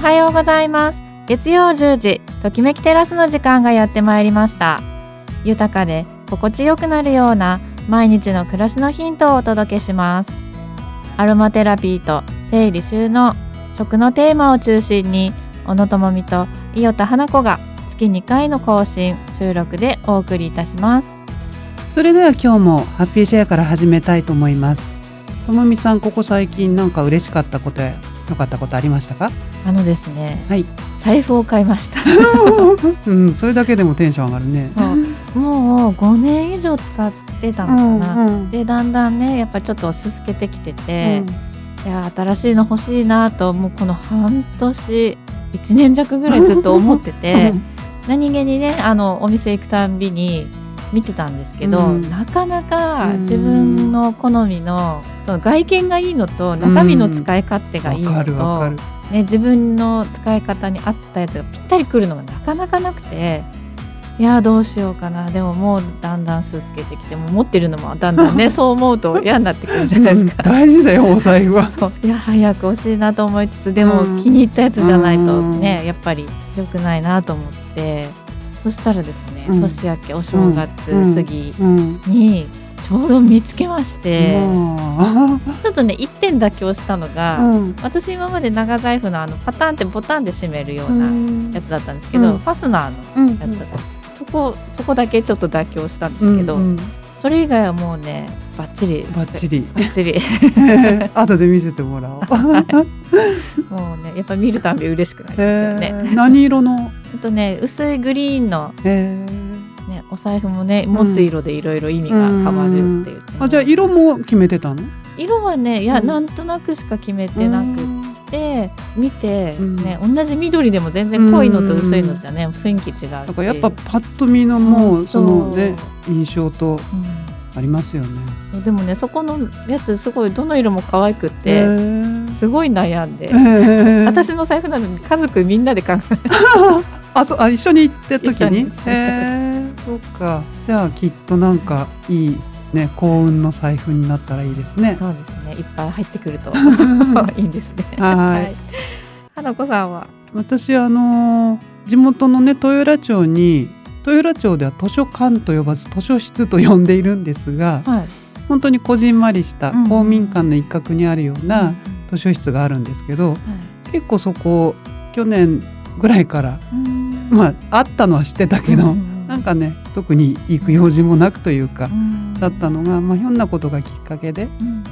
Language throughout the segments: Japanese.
はようございます。月曜10時ときめきテラスの時間がやってまいりました。豊かで心地よくなるような毎日の暮らしのヒントをお届けします。アロマテラピーと整理収納食のテーマを中心に小野智美と伊予田花子が月2回の更新収録でお送りいたします。それでは今日もハッピーシェアから始めたいと思います。ともみさんここ最近なんか嬉しかったことや良かったことありましたか？あのですねはい。財布を買いました。うんそれだけでもテンション上がるね。もう5年以上使ってたのかな、うんうん。でだんだんねやっぱちょっとすすけてきてて、ういや新しいの欲しいなともうこの半年1年弱ぐらいずっと思ってて何気にねあのお店行くたんびに見てたんですけど、うん。なかなかうん。自分の好みのその外見がいいのと中身の使い勝手がいいのると、ね、自分の使い方に合ったやつがぴったりくるのがなかなかなくて。いやどうしようかな。でももうだんだんすすけてきてもう持ってるのもだんだんね そう思うと嫌になってくるじゃないですか。大事だよお財布は。そう。いや早く欲しいなと思いつつでもうん。気に入ったやつじゃないとね、うん。やっぱり良くないなと思ってそしたらですね、うん。年明けお正月うん過ぎうん。にちょうど見つけまして、も ちょっとね1点妥協したのうが、うん。私今まで長財布のあのパターンってボタンで閉めるようなやつだったんですけど、うん。ファスナーのやつだった、そこそこだけちょっと妥協したんですけど、それ以外はもうねバッチリ。バッチリ。バッチリ。後で見せてもらおう。もうねやっぱ見るたんび嬉しくなりますよね。えー。何色の？あとね薄いグリーンの、えー。ね、お財布もね持つ色でいろいろ意味が変わるって言ってもあじゃあ色も決めてたの？色はねいや、うん。なんとなくしか決めてなくて見て、うん。ね同じ緑でも全然濃いのと薄いのじゃね雰囲気違うし。だからやっぱパッと見のもうそのね印象とありますよね。うん、でもねそこのやつすごいどの色も可愛くて、ー。すごい悩んで、私の財布なのに家族みんなで考え あそうあ一緒に行った時に？にそうか。じゃあきっとなんかいいね幸運の財布になったらいいですね。そうですねいっぱい入ってくると いいんですね。はい。花子さんは？私あの地元のね豊浦町に豊浦町では図書館と呼ばず図書室と呼んでいるんですがはい。本当にこじんまりしたうん公民館の一角にあるような図書室があるんですけど結構そこ去年ぐらいからまああったのは知ってたけど、なんかね特に行く用事もなくというか、だったのが、まあ、ひょんなことがきっかけで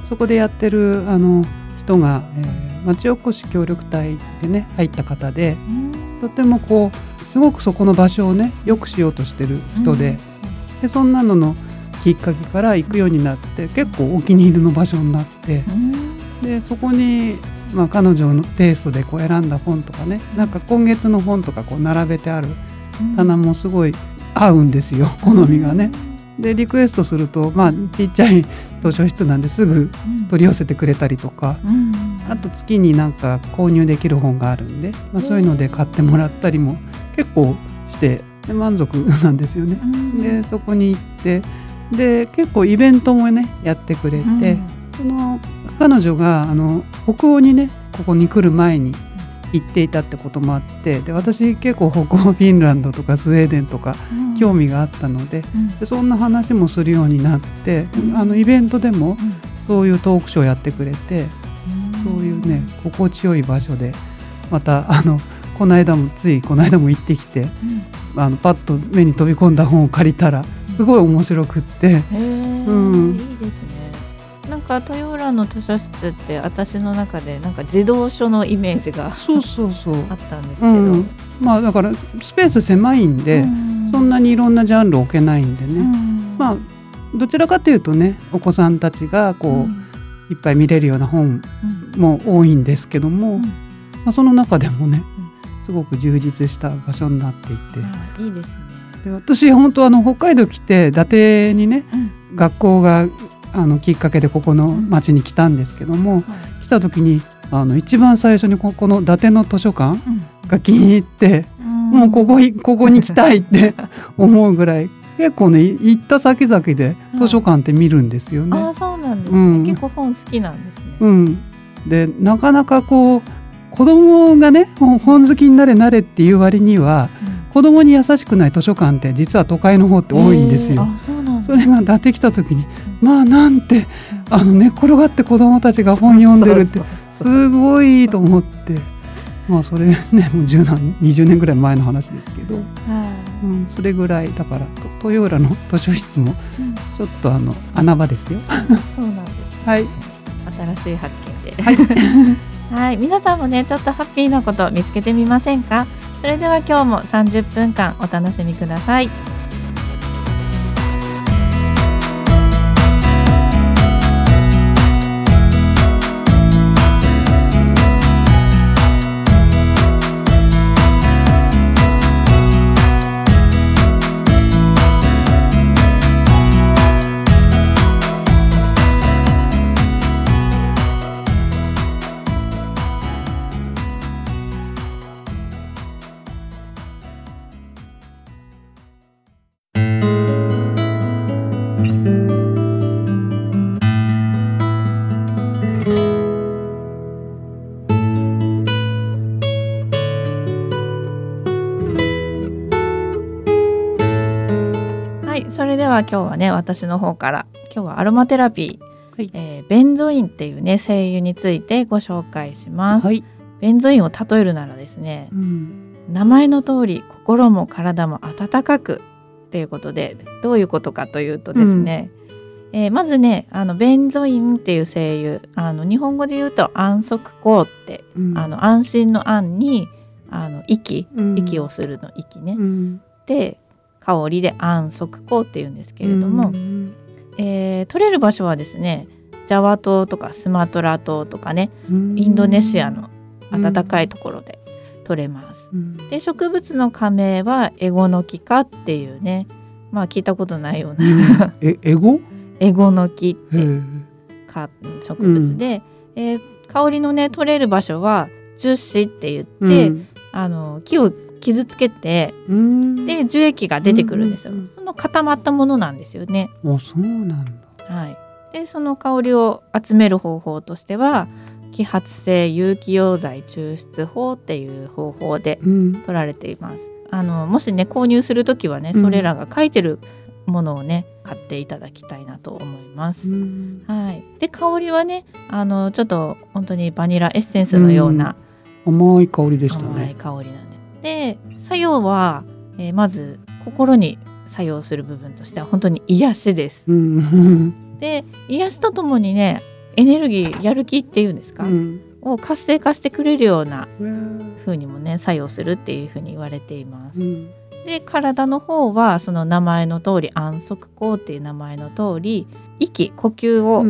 そこでやってるあの人が、えー町おこし協力隊でね入った方でとてもこうすごくそこの場所をね良くしようとしてる人で,、でそんなののきっかけから行くようになって結構お気に入りの場所になってでそこに、まあ、彼女のテイストでこう選んだ本とかねなんか今月の本とかこう並べてある棚もすごい合うんですよ 好みがね。でリクエストするとまあちっちゃい図書室なんですぐ取り寄せてくれたりとか。あと月になんか購入できる本があるんで、まあ、そういうので買ってもらったりも結構してで満足 なんですよね。でそこに行ってで結構イベントもねやってくれて、その彼女があの北欧にねここに来る前に行っていたってこともあってで私結構北欧フィンランドとかスウェーデンとか興味があったのででそんな話もするようになって、あのイベントでもそういうトークショーやってくれて、そういうね心地よい場所でまたあのこの間もついこの間も行ってきて、あのパッと目に飛び込んだ本を借りたらすごい面白くって、うん。いいですね。なんか豊浦の図書室って私の中でなんか児童書のイメージがそうそうそう、あったんですけど、うん、まあだからスペース狭いんで、そんなにいろんなジャンル置けないんでね、まあどちらかというとねお子さんたちがこう、いっぱい見れるような本も多いんですけども、うん。まあ、その中でもねすごく充実した場所になっていて。あいいですね。で私本当あの北海道来て伊達にね学校があのきっかけでここの町に来たんですけども、来た時にあの一番最初にここの伊達の図書館が気に入って、もうここいここに来たいって 思うぐらい結構ね行った先々で図書館って見るんですよね。あそうなんですね、うん。結構本好きなんですね。うん、でなかなかこう子供がね本好きになれなれっていう割には、うん、子供に優しくない図書館って実は都会の方って多いんですよ。それが出てきた時に、まあなんてあの寝っ転がって子供たちが本読んでるってすごいと思って。まあそれねもう10年20年ぐらい前の話ですけど、はい。うん、それぐらいだから豊浦の図書室もちょっとあの穴場ですよ。そうなんです、はい。新しい発見で、はい。はい、皆さんもねちょっとハッピーなこと見つけてみませんか？それでは今日も30分間お楽しみください。は今日はね私の方から今日はアロマテラピー、はい、えー、ベンゾインっていうね精油についてご紹介します、はい、ベンゾインを例えるならですね、うん、名前の通り心も体も温かくっていうことでどういうことかというとですね、うん、えー、まずねあのベンゾインっていう精油あの日本語で言うと安息香って、うん、あの安心の安にあの息、息をするの息ね、で香りで安息香っていうんですけれども、えー、取れる場所はですねジャワ島とかスマトラ島とかねインドネシアの暖かいところで取れます。で植物の加盟はエゴノキ科っていうねまあ聞いたことないようなえエゴ？エゴノキってか植物で、うん、えー、香りのね取れる場所は樹脂って言って、うん、あの木を傷つけてで樹液が出てくるんですよ、その固まったものなんですよね。あそうなんだ、はい、でその香りを集める方法としては揮発性有機溶剤抽出法っていう方法で取られています。うん、あのもしね購入する時はねそれらが書いてるものをね買っていただきたいなと思います。うん、はい。で香りはねあのちょっと本当にバニラエッセンスのような、うん、甘い香りでしたね。甘い香りなんで作用は、えー、まず心に作用する部分としては本当に癒しです。で癒しとともにねエネルギーやる気っていうんですか、うん、を活性化してくれるような風にもね作用するっていう風に言われています。うん、で体の方はその名前の通り安息香っていう名前の通り息呼吸を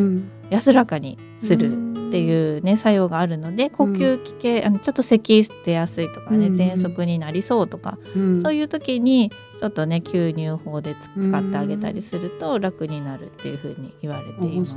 安らかにするっていうね作用があるので呼吸器系、あのちょっと咳出やすいとかね、喘息になりそうとか、そういう時にちょっとね吸入法で使ってあげたりすると楽になるっていうふうに言われています。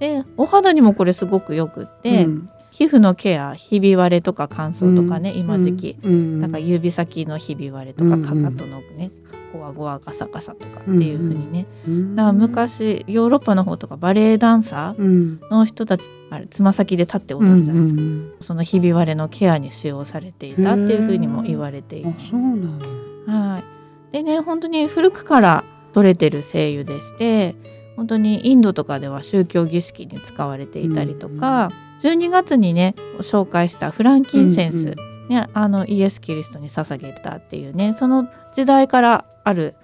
でお肌にもこれすごくよくって、皮膚のケアひび割れとか乾燥とかね、今時期、なんか指先のひび割れとかかかとのね、ゴワゴワガサガサとかっていう風にね、うんうん、だから昔ヨーロッパの方とかバレエダンサーの人たち、あれつま先で立って踊るじゃないですか、うんうん、そのひび割れのケアに使用されていたっていう風にも言われています。はい。でね本当に古くから取れてる精油でして本当にインドとかでは宗教儀式に使われていたりとか、うんうん、12月にね紹介したフランキンセンス、うんうん。ね、あのイエス・キリストに捧げたっていうねその時代からある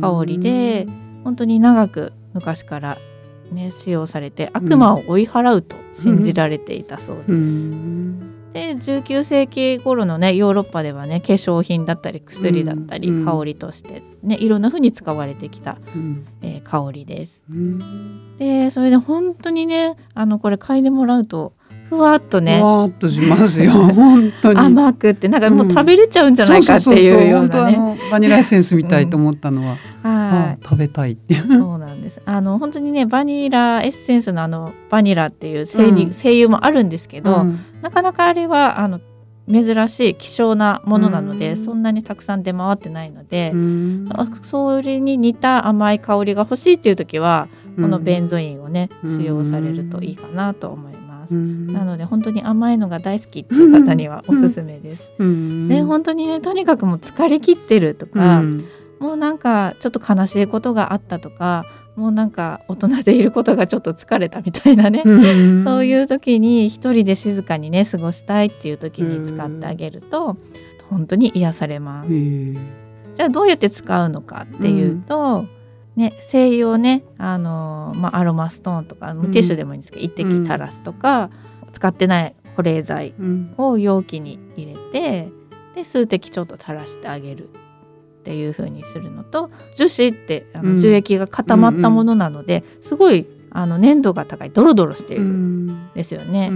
香りで本当に長く昔からね使用されて悪魔を追い払うと信じられていたそうです。で19世紀頃のねヨーロッパではね化粧品だったり薬だったり、香りとしてねいろんな風に使われてきた、えー、香りです。でそれで本当にねあのこれ嗅いでもらうとふわっとね。ふわっとしますよ。本当に。甘くってなんかもう食べれちゃうんじゃないかっていうようなね。バニラエッセンスみたいと思ったのは、うん、はい、食べたいってそうなんです。あの本当にねバニラエッセンスのあのバニラっていう精,、うん、精油もあるんですけど、うん、なかなかあれはあの珍しい希少なものなので、そんなにたくさん出回ってないので、それに似た甘い香りが欲しいっていう時はこのベンゾインをね使用されるといいかなと思います。ます。なので本当に甘いのが大好きっていう方にはおすすめです。で本当にねとにかくもう疲れ切ってるとか、もうなんかちょっと悲しいことがあったとかもうなんか大人でいることがちょっと疲れたみたいなね、そういう時に一人で静かにね過ごしたいっていう時に使ってあげると本当に癒されます。じゃあどうやって使うのかっていうと、ね、精油をねあの、まあ、アロマストーンとかティッシュでもいいんですけど、一滴垂らすとか、使ってない保冷剤を容器に入れて、で数滴ちょっと垂らしてあげるっていう風にするのと樹脂ってあの樹液が固まったものなので、すごいあの粘度が高いドロドロしているんですよね。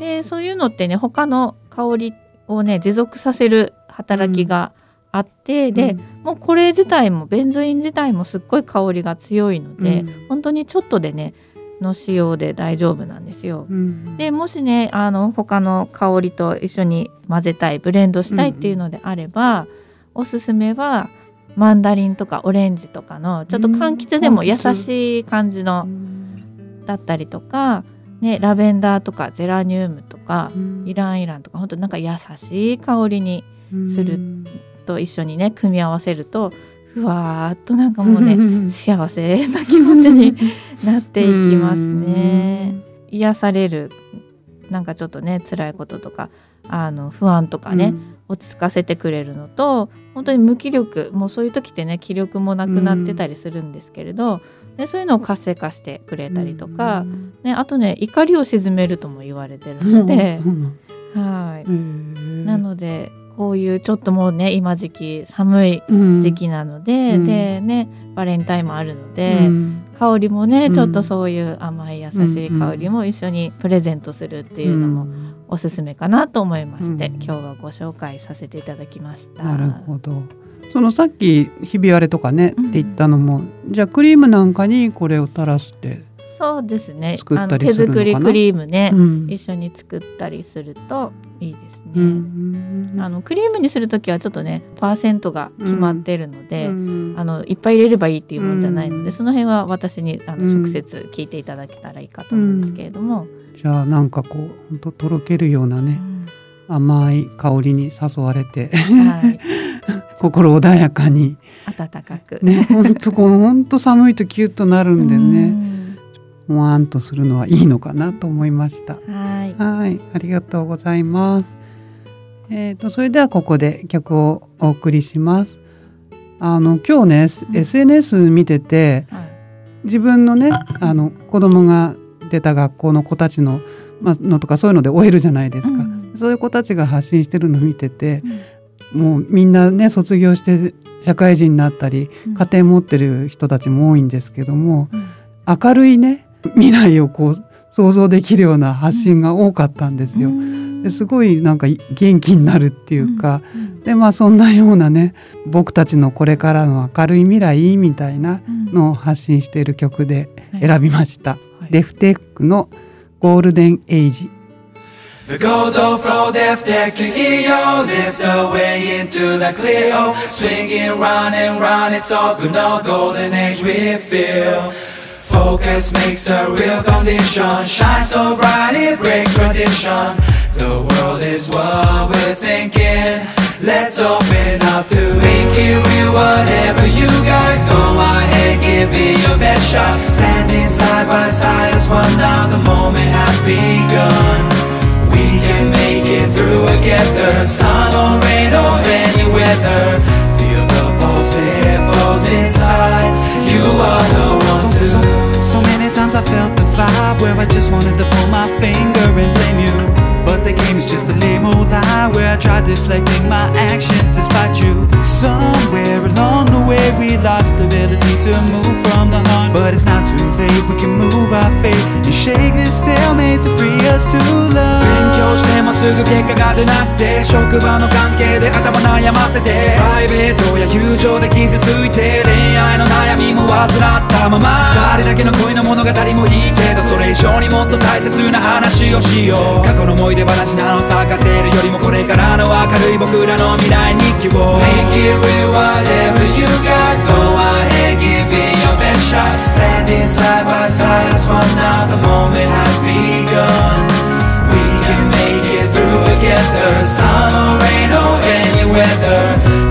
でそういうのってね他の香りをね持続させる働きがあって、うん、で、もうこれ自体もベンゾイン自体もすっごい香りが強いので、うん、本当にちょっとでねの使用で大丈夫なんですよ。うん、でもしねあの他の香りと一緒に混ぜたいブレンドしたいっていうのであれば、おすすめはマンダリンとかオレンジとかのちょっと柑橘でも優しい感じのだったりとか、ね、ラベンダーとかゼラニウムとかイランイランとか本当なんか優しい香りにすると一緒にね組み合わせるとふわーっとなんかもうね幸せな気持ちに なっていきますね。癒されるなんかちょっとね辛いこととかあの不安とかね、うん、落ち着かせてくれるのと本当に無気力もうそういう時ってね気力もなくなってたりするんですけれど、うん、でそういうのを活性化してくれたりとか、うん、ね、あとね怒りを鎮めるとも言われてるので、はい。なのでこういうちょっともうね今時期寒い時期なので、うん、でねバレンタインもあるので、うん、香りもね、ちょっとそういう甘い優しい香りも一緒にプレゼントするっていうのもおすすめかなと思いまして、今日はご紹介させていただきました。なるほど。そのさっきひび割れとかね、って言ったのもじゃあクリームなんかにこれを垂らしてそうですね。あの手作りクリームね、一緒に作ったりするといいですね。あのクリームにする時はちょっとねパーセントが決まってるので、うん、あのいっぱい入れればいいっていうもんじゃないので、その辺は私にあの直接聞いていただけたらいいかと思うんですけれども。じゃあなんかこう本当とろけるようなね、甘い香りに誘われて、はい、心穏やかに。暖かく。ね本当こう本当寒いとキュッとなるんでね。もわんとするのはいいのかなと思いました。はい、はい。ありがとうございます。えーと、それではここで曲をお送りします。あの今日ね、うん、SNS 見てて、はい、自分のねあの子供が出た学校の子たちの,、まあのとかそういうので終えるじゃないですか、うん、そういう子たちが発信してるのを見てて、うん、もうみんなね卒業して社会人になったり、家庭持ってる人たちも多いんですけども、明るいね未来をこう想像できるような発信が多かったんですよ。ですごいなんか元気になるっていうか、うんうん、でまあそんなようなね僕たちのこれからの明るい未来みたいなのを発信している曲で選びました。はい、デフテックのゴールデンエイジ。The golden flow def tech CEO lift away into the clear Swinging round and round it's all good no golden age we feel Focus makes a real condition. Shine so bright it breaks tradition. The world is what we're thinking. Let's open up to make it real. Whatever you got, go ahead, give it your best shot. Standing side by side as one now The moment has begun. We can make it through together Sun or rain or any weather. Feel the pulse, it flows inside. You are the one to I felt the vibe Where I just wanted to pull my finger and blame you but the game is just a lame old lie Where I tried deflecting my actions despite you Somewhere along the way we lost the ability to move from the heart But it's not too late, we can move our fate And shake this stalemate to free us to love 勉強してもすぐ結果が出なくて職場の関係で頭悩ませてプライベートや友情で傷ついて恋愛の悩みも患ったまま二人だけの恋の物語もいいけどそれ以上にもっと大切な話をしよう過去の思い出る話なの咲かせるよりもこれからの明るい僕らの未来に希望 Make it with whatever you got Go ahead give it your best shot Standing side by side as one now the moment has begun We can make it through together Summer, rain or any weather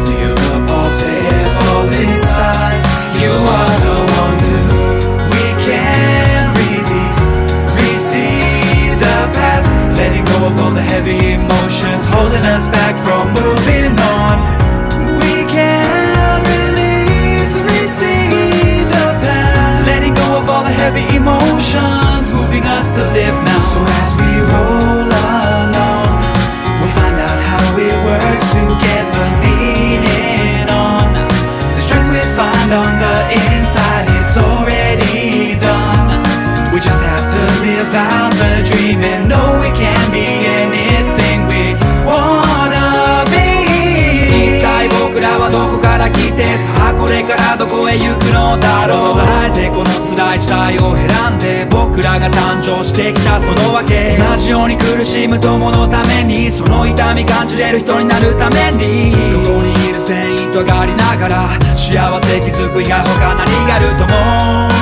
らが誕生してきたそのわけ。同じように苦しむ友のためにその痛み感じれる人になるために。どこにいる繊維とがありながら幸せ気づくや他何があると思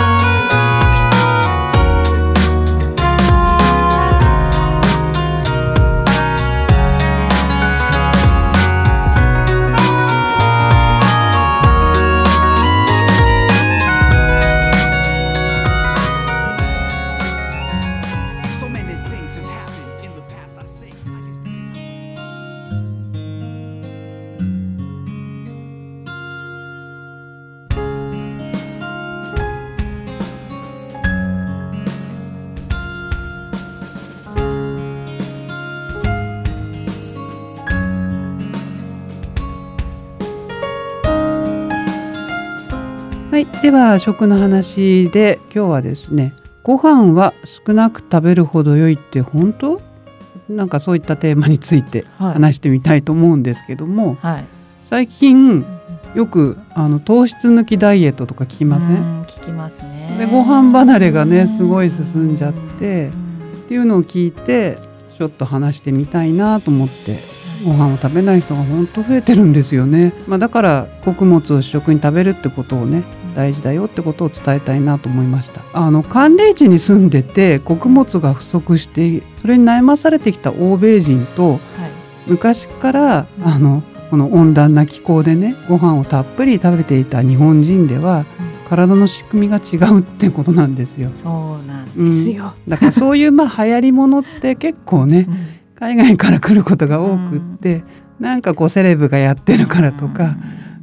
では食の話で今日はですねご飯は少なく食べるほど良いって本当？なんかそういったテーマについて話してみたいと思うんですけども、はい、最近よくあの糖質抜きダイエットとか聞きません？聞きますね。でご飯離れがねすごい進んじゃってっていうのを聞いてちょっと話してみたいなと思ってご飯を食べない人が本当増えてるんですよね、まあ、だから穀物を主食に食べるってことをね大事だよってことを伝えたいなと思いました。あの寒冷地に住んでて穀物が不足してそれに悩まされてきた欧米人と、はい、昔からあのこの温暖な気候でねご飯をたっぷり食べていた日本人では、体の仕組みが違うってことなんですよ。そうなんですよ、うん、だからそういうまあ流行りものって結構ね、海外から来ることが多くって、うん、なんかこうセレブがやってるからとか、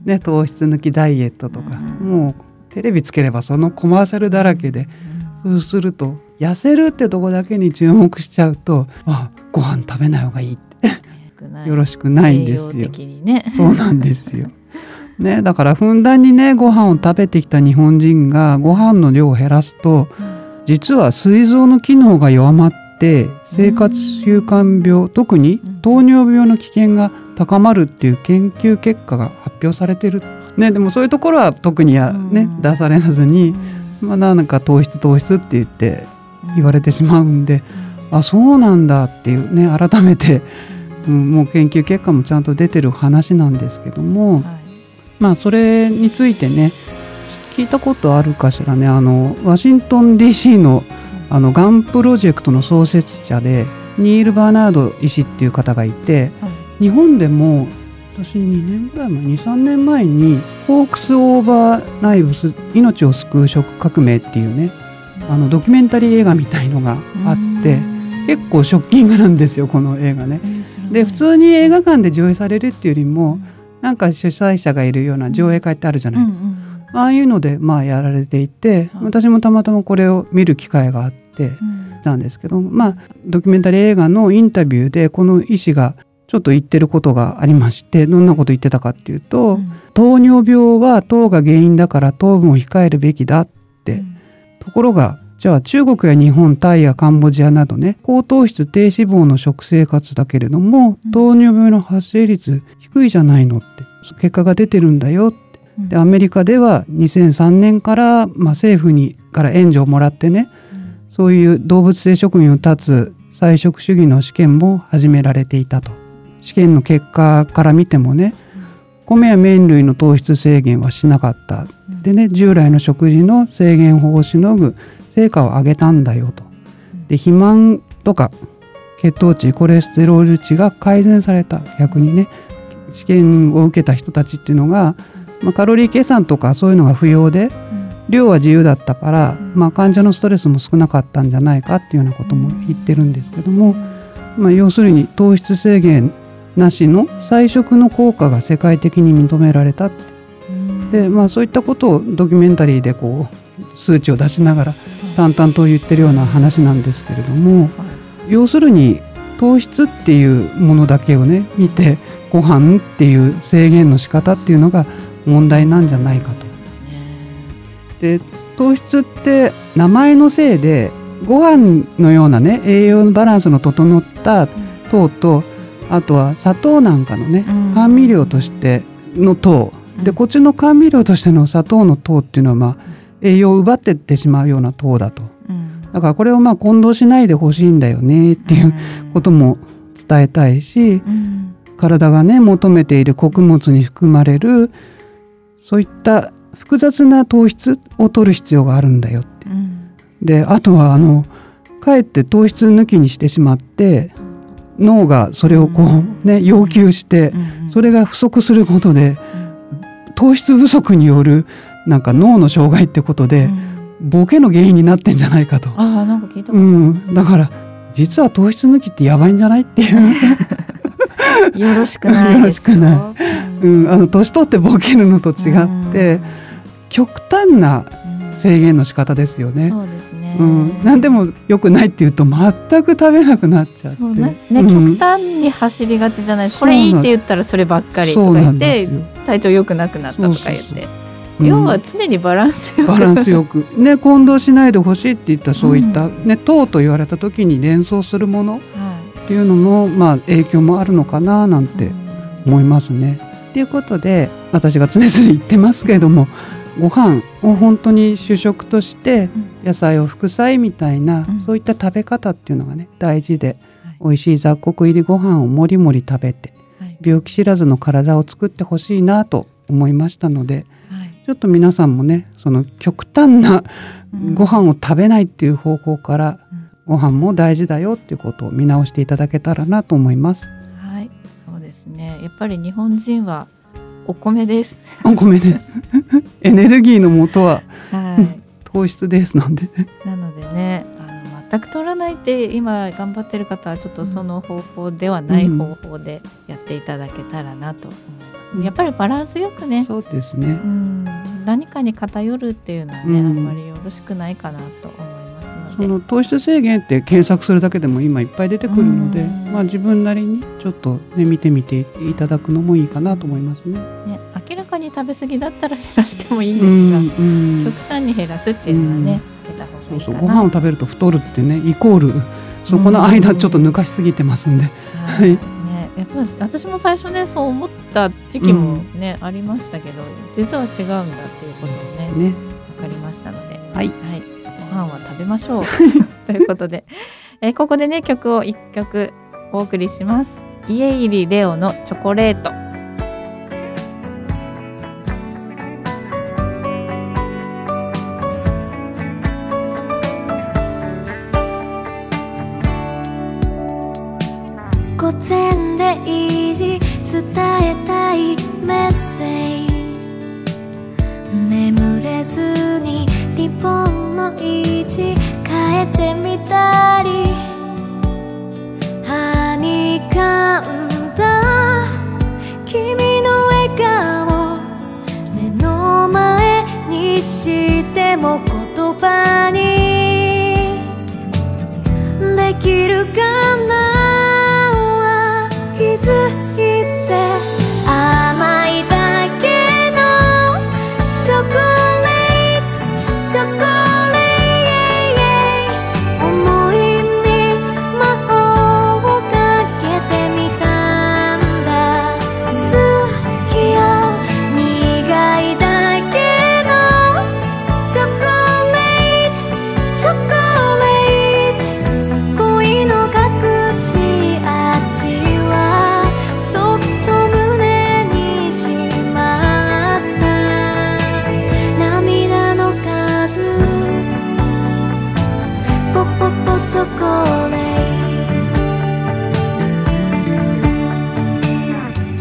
ね、糖質抜きダイエットとか、もうテレビつければそのコマーシャルだらけで、そうすると痩せるってとこだけに注目しちゃうとあご飯食べない方がいいって。よろしくないんですよ。ね、そうなんですよ。ね、だからふんだんにねご飯を食べてきた日本人がご飯の量を減らすと、実は膵臓の機能が弱まって生活習慣病、特に糖尿病の危険が高まるっていう研究結果が発表されてる。ね、でもそういうところは特にはね、出されずに、まあ、なんか糖質糖質って言って言われてしまうんで、あそうなんだっていうね改めて、うん、もう研究結果もちゃんと出てる話なんですけども、はい、まあそれについてね聞いたことあるかしらねあのワシントン DC のあのがんプロジェクトの創設者でニール・バーナード医師っていう方がいて、はい、日本でも私2年ぐらい前23年前に「ホークス・オーバー・ナイブス命を救う食革命」っていうねあのドキュメンタリー映画みたいのがあって結構ショッキングなんですよこの映画ね。で普通に映画館で上映されるっていうよりもなんか主催者がいるような上映会ってあるじゃない。ですか。ああいうのでまあやられていて私もたまたまこれを見る機会があってなんですけどまあドキュメンタリー映画のインタビューでこの医師がちょっと言ってることがありましてどんなこと言ってたかっていうと、うん、糖尿病は糖が原因だから糖分を控えるべきだって、うん、ところがじゃあ中国や日本タイやカンボジアなどね高糖質低脂肪の食生活だけれども、うん、糖尿病の発生率低いじゃないのって結果が出てるんだよって。でアメリカでは2003年から、まあ、政府にから援助をもらってね、そういう動物性食品を断つ菜食主義の試験も始められていたと。試験の結果から見てもね米や麺類の糖質制限はしなかった。でね従来の食事の制限法をしのぐ成果を上げたんだよと。で肥満とか血糖値コレステロール値が改善された。逆にね試験を受けた人たちっていうのが、まあ、カロリー計算とかそういうのが不要で量は自由だったから、まあ、患者のストレスも少なかったんじゃないかっていうようなことも言ってるんですけども、まあ、要するに糖質制限なしの菜食の効果が世界的に認められた。で、まあ、そういったことをドキュメンタリーでこう数値を出しながら淡々と言ってるような話なんですけれども要するに糖質っていうものだけをね見てご飯っていう制限の仕方っていうのが問題なんじゃないかと。で糖質って名前のせいでご飯のようなね栄養バランスの整った糖とあとは砂糖なんかのねうん。甘味料としての糖。でこっちの甘味料としての砂糖の糖っていうのはまあ栄養を奪ってってしまうような糖だと。だからこれをまあ混同しないでほしいんだよねっていうことも伝えたいし体がね求めている穀物に含まれるそういった複雑な糖質を取る必要があるんだよって。であとはあのかえって糖質抜きにしてしまって脳がそれをこうね要求してそれが不足することで糖質不足によるなんか脳の障害ってことでボケの原因になってんじゃないかと。ああなんか聞いたこうん、だから実は糖質抜きってやばいんじゃないっていう、よろしくないよ。よろしくうん、あの年取ってボケるのと違って極端な制限の仕方ですよね。そうですねうん、何でも良くないって言うと全く食べなくなっちゃって。そうなね、うん。極端に走りがちじゃない？これいいって言ったらそればっかりとか言って。体調良くなくなったとか言って。要は常にバランスよく。バランスよく。ね混同しないでほしいって言ったそういった、ね糖と言われた時に連想するものはっていうのもまあ影響もあるのかななんいて思いますね。ということで私が常々言ってますけれどもご飯を本当に主食としてうん。野菜を副菜みたいな、うん。そういった食べ方っていうのがね大事で、はい。美味しい雑穀入りご飯をもりもり食べてはい。病気知らずの体を作ってほしいなと思いましたのではい。ちょっと皆さんもねその極端なうん。ご飯を食べないっていう方向からうん。ご飯も大事だよっていうことを見直していただけたらなと思います。はい。そうですね。やっぱり日本人はお米です。お米で。す。エネルギーの元ははい。糖質です。ので。なのでねあの全く取らないって今頑張ってる方はちょっとその方法ではないうん。方法でやっていただけたらなと思います、うん。やっぱりバランスよくね。そうですね。う。ん。何かに偏るっていうのはね、うん。あんまりよろしくないかなと思いますその糖質制限って検索するだけでも今いっぱい出てくるので、うん。まあ自分なりにちょっとね見てみていただくのもいいかなと思いますね。ね、明らかに食べ過ぎだったら減らしてもいいんうですが、んうん。極端に減らすっていうのはね、避けた方がそそういう。ご飯を食べると太るってねイコールそこの間ちょっと抜かしすぎてますんで。はい。ね、やっぱり私も最初ねそう思った時期もね、ありましたけど実は違うんだっていうことをねね。分かりましたので、はい。ご飯は食べましょう。ということで、えーここでね曲を一曲お送りします。家入レオのチョコレート。午前でいじ伝えたいメッセージ。眠れずにリボンの位置変えてみたり。はにかんだ君の笑顔目の前にしても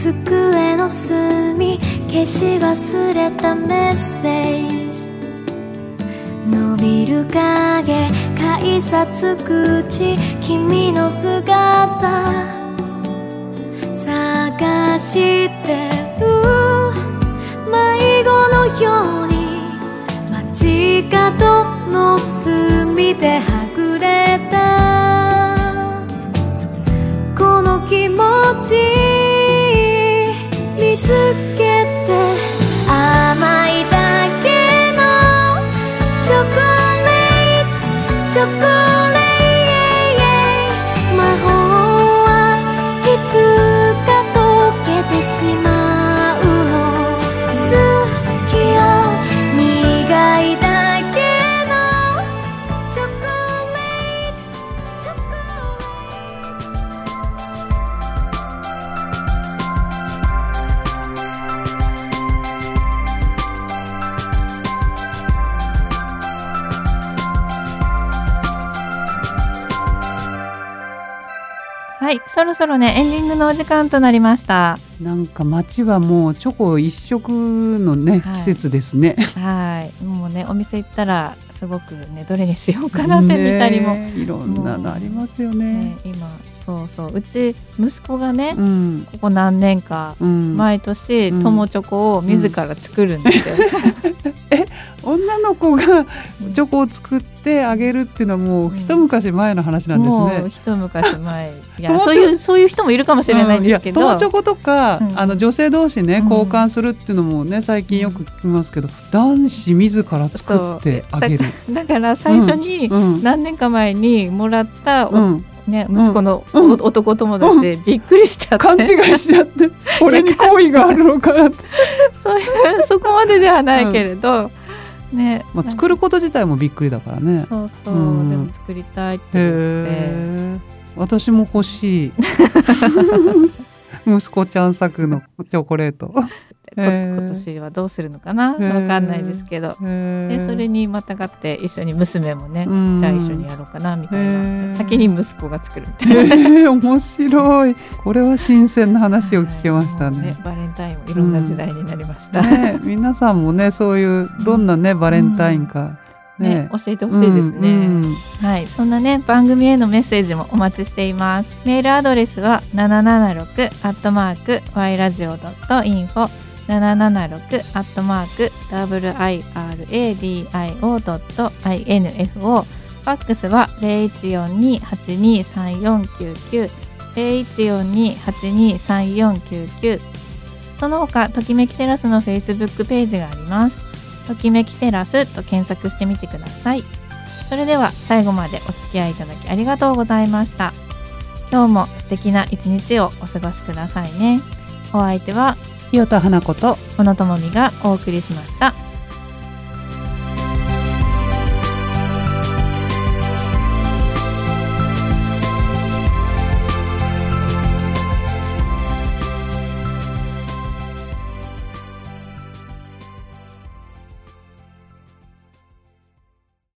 机の隅消し忘れたメッセージ。伸びる影改札口君の姿。探してる迷子のように街角の隅ではぐれた。この気持ちそろそろねエンディングのお時間となりました。なんか街はもうチョコ一色のね、はい。季節ですね。はい。もうねお店行ったらすごくねどれにしようかなって見たりも、ねいろんなのありますよね。ね。今そうそう。うち息子がね、うん、ここ何年かうん、毎年うん。友チョコを自ら作るんですよ、女の子がチョコを作ってあげるっていうのはもう一昔前の話なんですもうね。一昔前。いやそういうそういう人もいるかもしれないんですけど、友チョコとか、うん。あの女性同士ねうん。交換するっていうのもね最近よく聞きますけど、男子自ら作ってあげる。だから最初にうん。何年か前にもらった、ね、息子のおうん。男友達でびっくりしちゃって、勘違いしちゃって俺に好意があるのかなって、そういうそこまでではないけれど、ね、まあ、作ること自体もびっくりだからね。そうそう、うん。でも作りたいってへ言ってえ私も欲しい。息子ちゃん作のチョコレート。今年はどうするのかな、え分かんないですけど、でそれにまたがって一緒に娘もね、じゃあ一緒にやろうかなみたいな、先に息子が作るみたいな、面白い。これは新鮮な話を聞けましたね,、バレンタインもいろんな時代になりました、皆さんもねそういうどんなねバレンタインか、ね、教えてほしいですね、うんうん、はい、そんなね番組へのメッセージもお待ちしています。メールアドレスは776アットマーク y ラジオ .info 776-wiradiO.info ファックスは0142823499 0142823499その他ときめきテラスのフェイスブックページがあります。ときめきテラスと検索してみてください。それでは最後までお付き合いいただきありがとうございました。今日も素敵な一日をお過ごしくださいね。お相手は清田花子と小野智美がお送りしました。